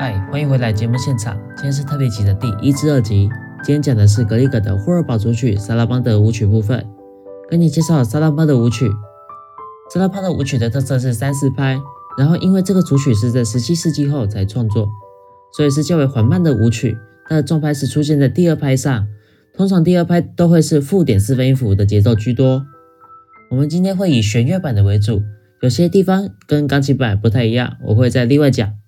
嗨，欢迎回来节目现场。今天是特别集的第一至二集。今天讲的是格里格的霍尔堡组曲萨拉邦的舞曲部分。跟你介绍萨拉邦的舞曲。萨拉邦的舞曲的特色是三四拍，然后因为这个组曲是在十七世纪后才创作，所以是较为缓慢的舞曲。它的重拍是出现在第二拍上，通常第二拍都会是附点四分音符的节奏居多。我们今天会以弦乐版的为主，有些地方跟钢琴版不太一样，我会再另外讲。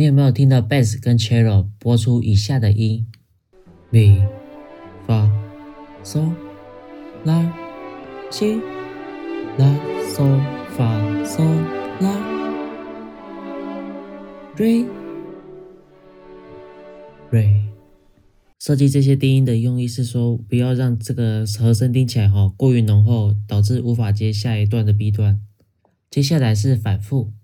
你有没有听到 bass 跟 cello 播出以下的音？mi、fa、sol、la、si、la、sol、fa、sol、la、re、re。设计这些低音的用意是说，不要让这个和声听起来哈过于浓厚，导致无法接下一段的 B 段。接下来是反复。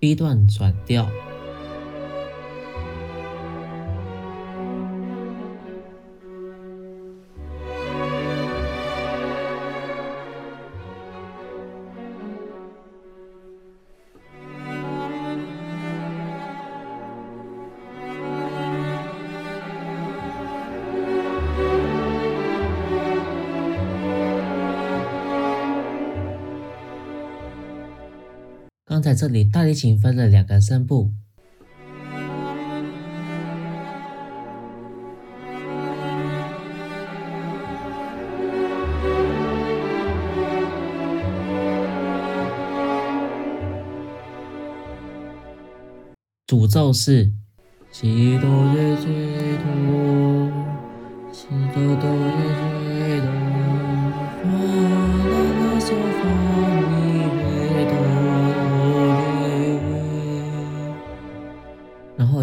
B 段转调。在这里大提琴分了两个声部，主奏是，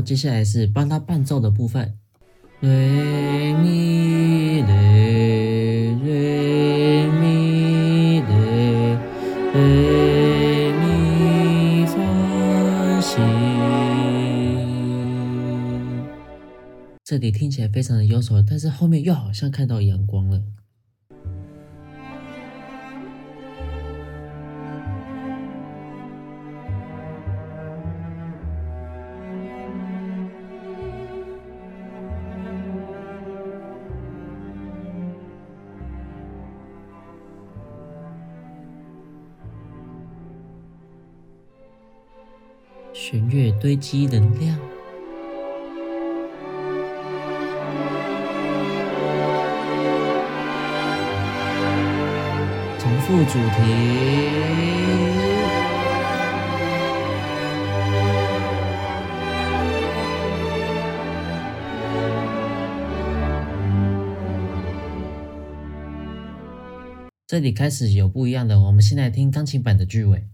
接下来是帮他伴奏的部分，瑞咪雷瑞咪雷瑞咪发西，这里听起来非常的忧愁，但是后面又好像看到阳光了。弦乐堆积能量，重复主题。这里开始有不一样的，我们先来听钢琴版的句尾。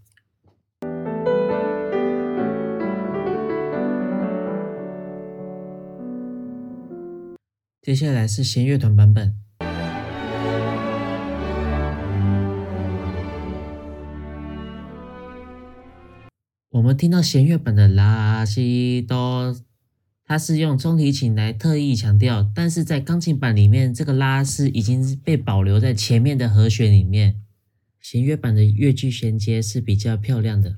接下来是弦乐团版本。我们听到弦乐版的拉西哆，它是用中提琴来特意强调，但是在钢琴版里面，这个拉是已经被保留在前面的和弦里面。弦乐版的乐句衔接是比较漂亮的。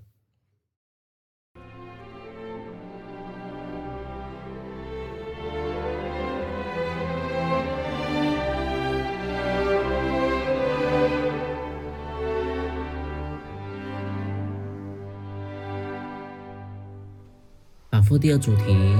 复第二主题，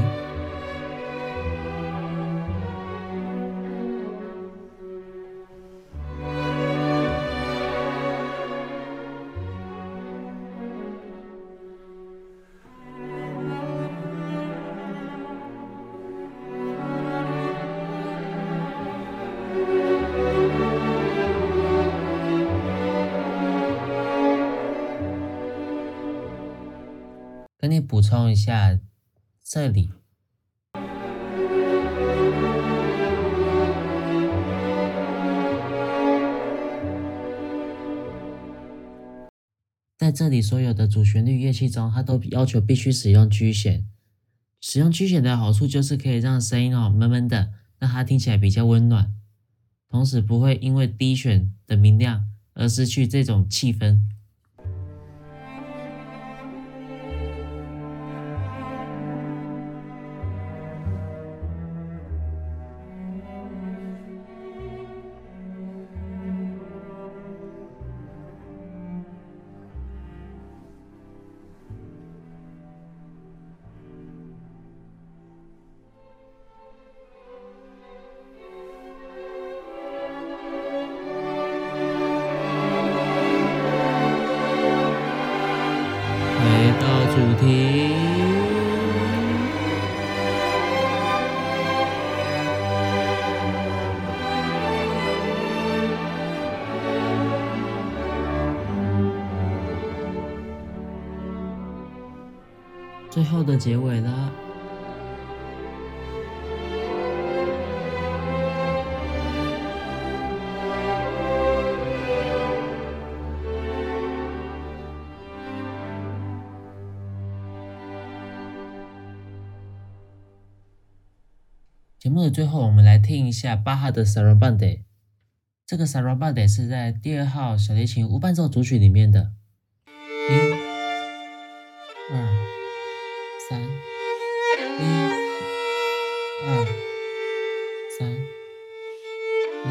跟你补充一下。这里。在这里，所有的主旋律乐器中，它都要求必须使用曲弦。使用曲弦的好处就是可以让声音哦闷闷的，让它听起来比较温暖，同时不会因为低弦的明亮而失去这种气氛。最后的结尾了。节目的最后，我们来听一下巴哈的 Sarabande。这个 Sarabande 是在第二号小提琴无伴奏组曲里面的。一、二、三，一、二、三，一、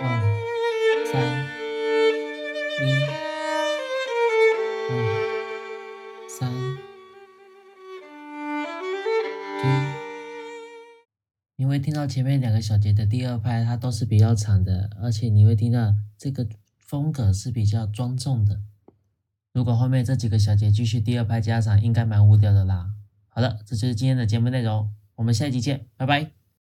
二、三，一、二、三，一。你会听到前面两个小节的第二拍，它都是比较长的，而且你会听到这个风格是比较庄重的。如果后面这几个小节继续第二拍加长，应该蛮无聊的啦。好了，这就是今天的节目内容，我们下期见，拜拜。